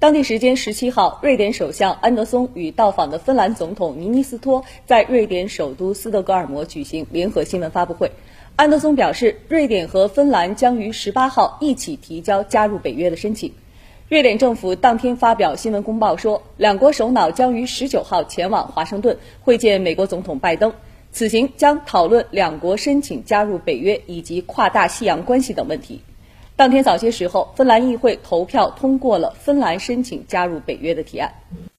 当地时间十七号，瑞典首相安德松与到访的芬兰总统尼尼斯托在瑞典首都斯德哥尔摩举行联合新闻发布会。安德松表示，瑞典和芬兰将于十八号一起提交加入北约的申请。瑞典政府当天发表新闻公报说，两国首脑将于十九号前往华盛顿会见美国总统拜登，此行将讨论两国申请加入北约以及跨大西洋关系等问题。当天早些时候，芬兰议会投票通过了芬兰申请加入北约的提案。